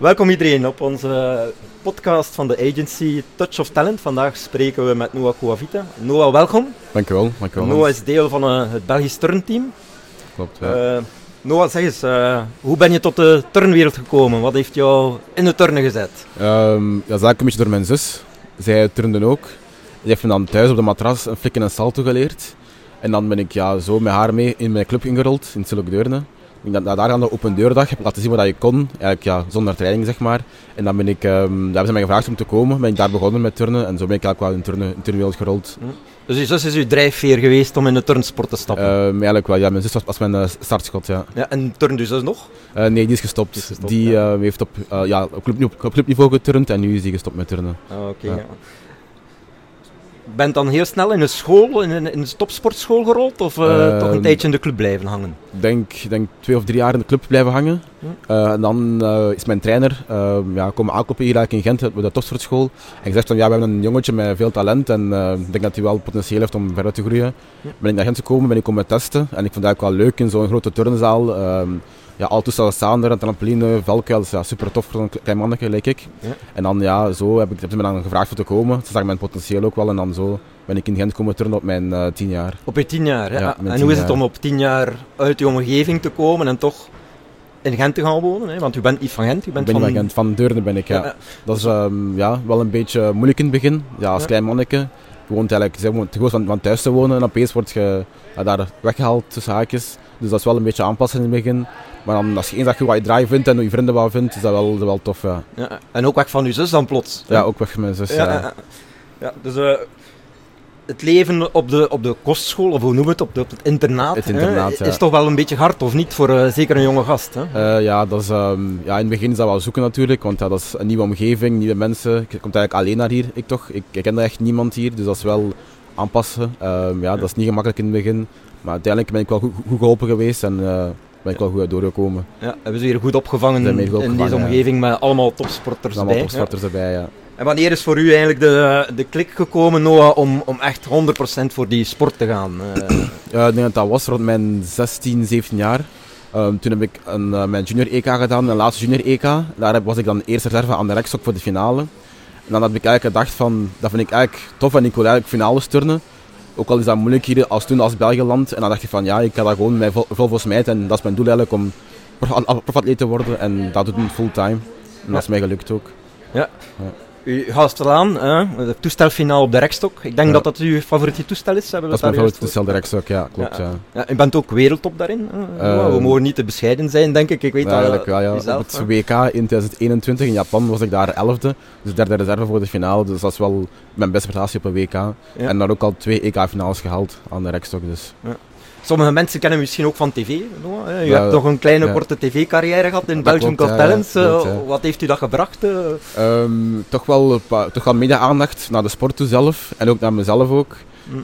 Welkom iedereen op onze podcast van de agency Touch of Talent. Vandaag spreken we met Noah Coavita. Noah, welkom. Dankjewel. dankjewel Noah is deel van uh, het Belgisch turnteam. Klopt, ja. Uh, Noah, zeg eens, uh, hoe ben je tot de turnwereld gekomen? Wat heeft jou in de turnen gezet? Um, dat is eigenlijk een beetje door mijn zus. Zij turnde ook. Die heeft me dan thuis op de matras een flik en een salto geleerd. En dan ben ik ja, zo met haar mee in mijn club ingerold, in Silk Deurne. Ik daar aan de open deurdag heb laten zien wat je kon, eigenlijk ja, zonder training zeg maar. En dan ben ik, um, daar hebben ze mij gevraagd om te komen, ben ik daar begonnen met turnen en zo ben ik eigenlijk wel in turnen, in turnwereld gerold. Hm. Dus je zus is uw drijfveer geweest om in de turnsport te stappen? Uh, eigenlijk wel, ja. Mijn zus was, was mijn uh, startschot, ja. ja. En turnt uw zus nog? Uh, nee, die is gestopt. Die, is gestopt, die ja. heeft op, ja, op, club, op clubniveau geturnd en nu is die gestopt met turnen. Ah, oké. Okay, ja bent dan heel snel in een school, in een, in een topsportschool gerold? Of uh, uh, toch een tijdje in de club blijven hangen? Ik denk, denk twee of drie jaar in de club blijven hangen. Hm. Uh, en dan is mijn trainer ja, komen aankloppen hier eigenlijk in Gent, bij de topsportschool. En gezegd van, ja, we hebben een jongetje met veel talent en ik denk dat hij wel potentieel heeft om verder te groeien. Hm. Ben ik naar Gent gekomen, ben ik komen testen. En ik vond het eigenlijk wel leuk in zo'n grote turnzaal ehm, ja, al toestellen staan een trampoline, valkuil, dat is ja, super tof voor een klein mannetje, lijk ik. Ja. En dan ja, zo heb ik, heb ze me dan gevraagd voor te komen. Ze zagen mijn potentieel ook wel en dan zo ben ik in Gent komen turnen op mijn uh, tien jaar. Op je tien jaar, ja. en hoe is het om op tien jaar uit je omgeving te komen en toch in Gent te gaan wonen? Hè? Want u bent niet van Gent, u bent ben van... van Gent, van Deurne ben ik, ja. ja. Dat is um, ja, wel een beetje moeilijk in het begin, ja, als klein manneke. Je woont eigenlijk zeg, te gewoon van, van thuis te wonen en opeens word je ja, daar weggehaald tussen haakjes. Dus dat is wel een beetje aanpassen in het begin. Maar dan, als je eens dat je wat je draai vindt en hoe je vrienden wat vindt, is dat wel, dat wel tof. Ja. ja. En ook weg van je zus dan plots? Ja, ook weg van mijn zus. Ja, ja. dus uh, het leven op de, op de kostschool, of hoe noemen we het, op, de, op het internaat, het internaat hè, is toch wel een beetje hard, of niet, voor uh, zeker een jonge gast? Hè? Uh, ja, dat is, um, ja, in het begin is dat wel zoeken natuurlijk, want ja, dat is een nieuwe omgeving, nieuwe mensen. Je komt eigenlijk alleen naar hier, ik toch. Ik, ik ken echt niemand hier, dus dat is wel aanpassen. Um, ja, dat is niet gemakkelijk in het begin. Maar uiteindelijk ben ik wel goed, goed geholpen geweest en uh, ben ik wel goed uit doorgekomen. Ja, hebben ze hier goed opgevangen goed in deze omgeving met allemaal topsporters allemaal erbij? topsporters erbij, ja. En wanneer is voor u eigenlijk de, de klik gekomen, Noah, om, om echt 100% voor die sport te gaan? Uh... ja, ik denk dat dat was rond mijn 16, 17 jaar. Um, toen heb ik een, uh, mijn junior EK gedaan, mijn laatste junior EK. Daar heb, was ik dan eerste reserve aan de rekstok voor de finale. En dan heb ik eigenlijk gedacht van, dat vind ik eigenlijk tof en ik wil eigenlijk finales turnen. Ook al is dat moeilijk hier als toen als België land. En dan dacht je van ja, ik ga dat gewoon met vol, vol smijt. En dat is mijn doel eigenlijk om profatleet te worden. En dat doet ik fulltime. En dat is mij gelukt ook. Ja. ja. U gaat eraan, hè? de toestelfinaal op de rekstok. Ik denk ja. dat dat uw favoriete toestel is. Hebben we dat is mijn favoriete toestel, de rekstok, ja, klopt. Ja. Ja. u bent ook wereldtop daarin. Uh, we mogen niet te bescheiden zijn, denk ik. Ik weet ja, eigenlijk wel, ja. Op het WK in 2021 in Japan was ik daar 11e, dus derde reserve voor de finale. Dus dat is wel mijn beste prestatie op een WK. En daar ook al twee EK-finales gehaald aan de rekstok. Dus. Sommige mensen kennen misschien ook van tv. Je ja, hebt nog een kleine ja. korte tv-carrière gehad in Belgium Got Talents. Ja, Wat heeft u dat gebracht? Um, toch wel, toch wel media-aandacht naar de sport toe zelf en ook naar mezelf ook.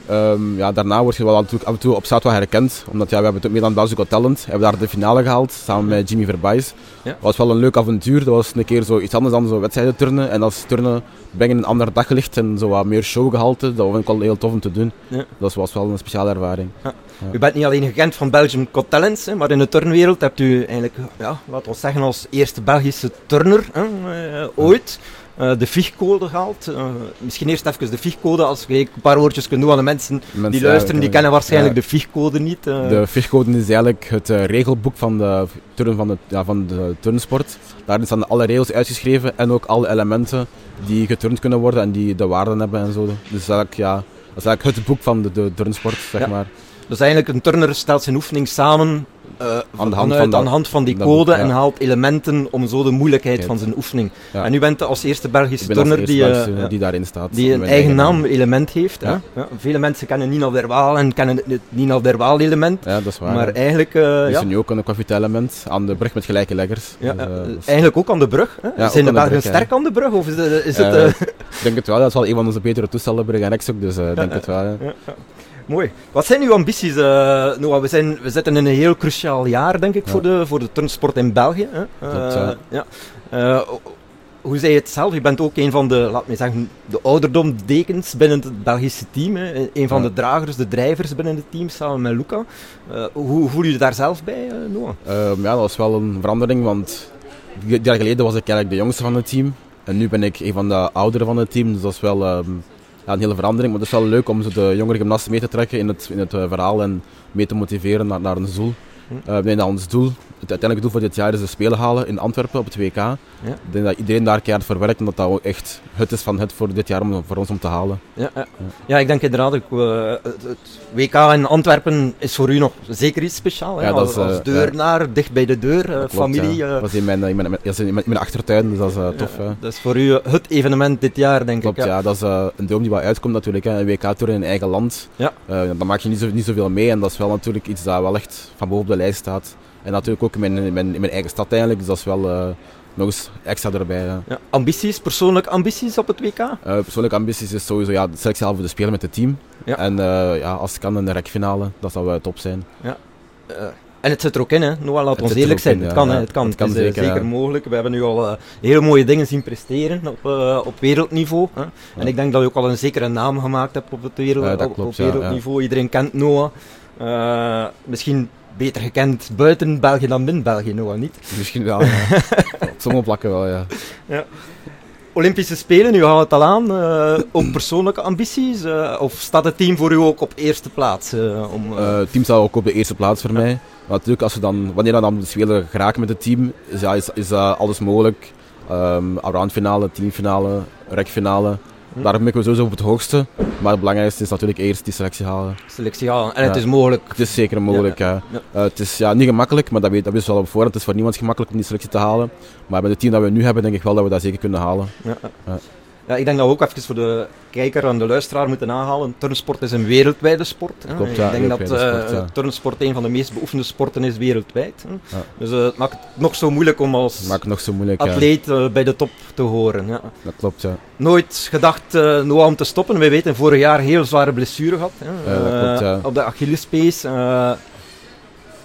Um, ja, daarna word je wel af en toe op staat wel herkend. Omdat ja, we hebben het meer dan Belgisch Got Talent. We hebben daar de finale gehaald samen met Jimmy Verbijs. Ja. Dat was wel een leuk avontuur. Dat was een keer zo iets anders dan zo wedstrijden turnen. En als turnen brengen een ander daglicht en zo wat meer showgehalte. Dat vond ik wel heel tof om te doen. Ja. Dat was wel een speciale ervaring. Ja. U bent niet alleen gekend van Belgium Got Talents, hè, maar in de turnwereld hebt u eigenlijk, ja, laten we zeggen, als eerste Belgische turner hè, uh, ooit uh, de FIG-code gehaald. Uh, misschien eerst even de FIG-code, als je een paar woordjes kunt doen aan de mensen, mensen die luisteren, die kennen waarschijnlijk ja. de FIG-code niet. Uh. De FIG-code is eigenlijk het regelboek van de turn van de, ja, van de turnsport. Daarin staan alle regels uitgeschreven en ook alle elementen die geturnd kunnen worden en die de waarden hebben en zo. Dus eigenlijk, ja, dat is eigenlijk het boek van de, de turnsport, zeg ja. maar. Dus eigenlijk een turner stelt zijn oefening samen uh, aan, de hand vanuit, van aan de hand van die code boek, ja. en haalt elementen om zo de moeilijkheid van zijn oefening. Ja. En u bent als eerste Belgische turner die, uh, die daarin staat. Die een eigen naam element heeft. Ja. Vele mensen kennen Nina Verwaal en kennen het Nina Verwaal element. Ja, dat is waar. Maar eigenlijk... Uh, is er nu ook een kwafite element aan de brug met gelijke leggers. Ja, dus, eigenlijk ook aan de brug. Hè? Zijn de Belgen sterk aan de brug? Of is, het, is het, ik denk het wel, dat is wel een van onze betere toestellen, brug en rechts ook, dus ik denk het wel. Mooi. Wat zijn uw ambities, uh, Noah? We, zijn, we zitten in een heel cruciaal jaar, denk ik, ja. voor, de, voor de turnsport in België. Hè? Dat, uh, ja. Uh, hoe zei je het zelf? Je bent ook een van de, laat me zeggen, de ouderdomdekens binnen het Belgische team. Hè? Een van ja. de dragers, de drijvers binnen het team, samen met Luca. hoe voel je je daar zelf bij, Noah? ja, dat was wel een verandering, want jaar geleden was ik eigenlijk de jongste van het team. En nu ben ik een van de ouderen van het team. Dus dat is wel ehm, ja, een hele verandering. Maar het is wel leuk om zo de jongere gymnasten mee te trekken in het, in het eh, verhaal en mee te motiveren naar, naar een doel. Hm. Ik denk dat ons doel, het uiteindelijke doel voor dit jaar is de Spelen halen in Antwerpen op het WK. Ik denk dat iedereen daar keihard voor werkt en dat dat ook echt het is van het voor dit jaar om, voor ons om te halen. Ja, ja. ja ik denk inderdaad, ook, uh, het, het, WK in Antwerpen is voor u nog zeker iets speciaals. Ja, als, als deurnaar, ja. dicht bij de deur, klopt, familie. Ja. Dat was in mijn, in mijn, in mijn, in mijn achtertuin, dus dat is uh, tof. dat is voor u het evenement dit jaar, denk klopt, ik. Ja, dat is een droom die wel uitkomt natuurlijk. Hè. Een WK-tour in een eigen land. Ja. dan maak je niet, zo, niet zoveel mee en dat is wel natuurlijk iets dat wel echt van boven op de lijst staat. En natuurlijk ook in mijn, in mijn, in mijn eigen stad eigenlijk, dus dat is wel uh, nog eens extra erbij. Ja. Ja, ambities, persoonlijke ambities op het WK? Uh, persoonlijke ambities is sowieso ja, de selectie voor de spelen met het team. Ja. En uh, ja, als het kan een rekfinale, dat zou wel top zijn. Ja. en het zit er ook in, hè. Noah, laat ons eerlijk zijn. In, het, kan, ja. het kan, het kan. Het is zeker, zeker mogelijk. We hebben nu al hele mooie dingen zien presteren op, op wereldniveau. Hè. En ik denk dat je ook al een zekere naam gemaakt hebt op, het wereld, op, klopt, op wereldniveau. Iedereen kent Noah. misschien beter gekend buiten België dan binnen België, Noah, niet? Misschien wel, ja. Op sommige plakken wel, ja. ja. Olympische Spelen, nu gaan we het al aan. Uh, ook persoonlijke ambities? Uh, of staat het team voor u ook op eerste plaats? Uh, om, het team staat ook op de eerste plaats voor ja. mij. Maar natuurlijk, als we dan, wanneer we dan de Spelen geraken met het team, is, ja, is, is alles mogelijk. Um, finale, teamfinale, rekfinale. Hm. Daarom mikken we sowieso op het hoogste. Maar het belangrijkste is natuurlijk eerst die selectie halen. Selectie halen. En ja. het is mogelijk. Het is zeker mogelijk, ja. ja. Uh, het is ja, niet gemakkelijk, maar dat weet, dat wist wel op voorhand. Het is voor niemand gemakkelijk om die selectie te halen. Maar met het team dat we nu hebben, denk ik wel dat we dat zeker kunnen halen. Ja. Ja, ik denk dat we ook even voor de kijker en de luisteraar moeten aanhalen. Turnsport is een wereldwijde sport. Hè. Klopt, ja, ik denk dat uh, sport, ja. turnsport een van de meest beoefende sporten is wereldwijd. Hè. Ja. Dus uh, het maakt het nog zo moeilijk om als nog zo moeilijk, atleet uh, bij de top te horen. Ja. Dat klopt, ja. Nooit gedacht Noah om te stoppen. Wij weten vorig jaar heel zware blessure gehad. Hè. dat klopt, op de Achillespees.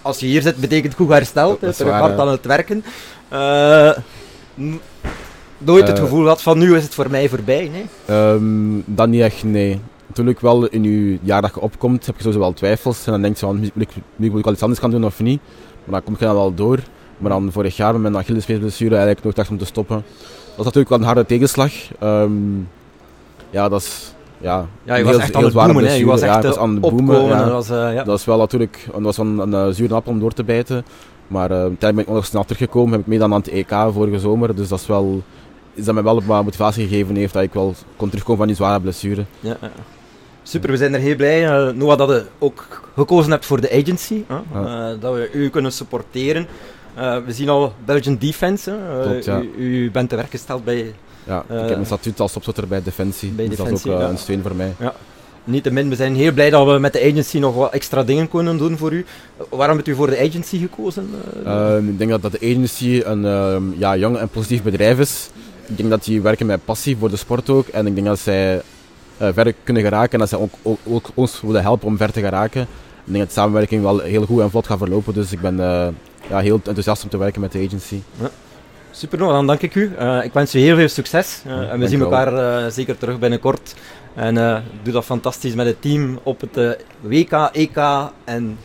als je hier zit, betekent goed hersteld. Terug hard aan het werken nooit het gevoel had van nu is het voor mij voorbij, nee? Um, dat niet echt, nee. Natuurlijk wel in je jaar dat je opkomt, heb je sowieso wel twijfels. En dan denk je van, moet ik, moet ik wel iets anders gaan doen of niet? Maar dan kom je dan wel door. Maar dan vorig jaar met mijn Achillespeesblessure eigenlijk nog dacht om te stoppen. Dat was natuurlijk wel een harde tegenslag. Um, ja, dat is... Ja, ja, je was echt aan het boemen, je was echt ja, was aan het boemen. Ja. Dat, was, uh, ja. dat was wel natuurlijk dat was een, een, een zure appel om door te bijten. Maar uh, uiteindelijk ben ik nog snel teruggekomen, heb ik mee aan het EK vorige zomer. Dus dat is wel is dat mij wel wat motivatie gegeven heeft dat ik wel kon terugkomen van die zware blessure. Ja, ja. Super, we zijn er heel blij. Uh, Noah, dat je ook gekozen hebt voor de agency. Huh? Ja. Uh, dat we u kunnen supporteren. Uh, we zien al Belgian Defense. Klopt, u, u, bent te werk gesteld bij... Ja, ik heb een statuut als opzotter bij Defensie. Bij dus Defensie, dat is ook een steun voor mij. Ja. Niettemin, we zijn heel blij dat we met de agency nog wat extra dingen kunnen doen voor u. Waarom hebt u voor de agency gekozen? Ehm, ik denk dat, dat de agency een um, ja, jong en positief bedrijf is ik denk dat die werken met passie voor de sport ook. En ik denk dat zij uh, ver kunnen geraken en dat zij ook, ook, ook, ons willen helpen om ver te geraken. Ik denk dat de samenwerking wel heel goed en vlot gaat verlopen. Dus ik ben uh, ja, heel enthousiast om te werken met de agency. Ja. Super, nou, dan dank ik u. Uh, ik wens u heel veel succes. Ja, en we zien elkaar zeker terug binnenkort. En doe dat fantastisch met het team op het WK, EK en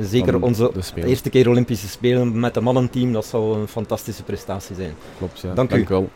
Zeker onze eerste keer Olympische Spelen met het mannenteam, dat zou een fantastische prestatie zijn. Klopt, ja. Dank, Dank u wel.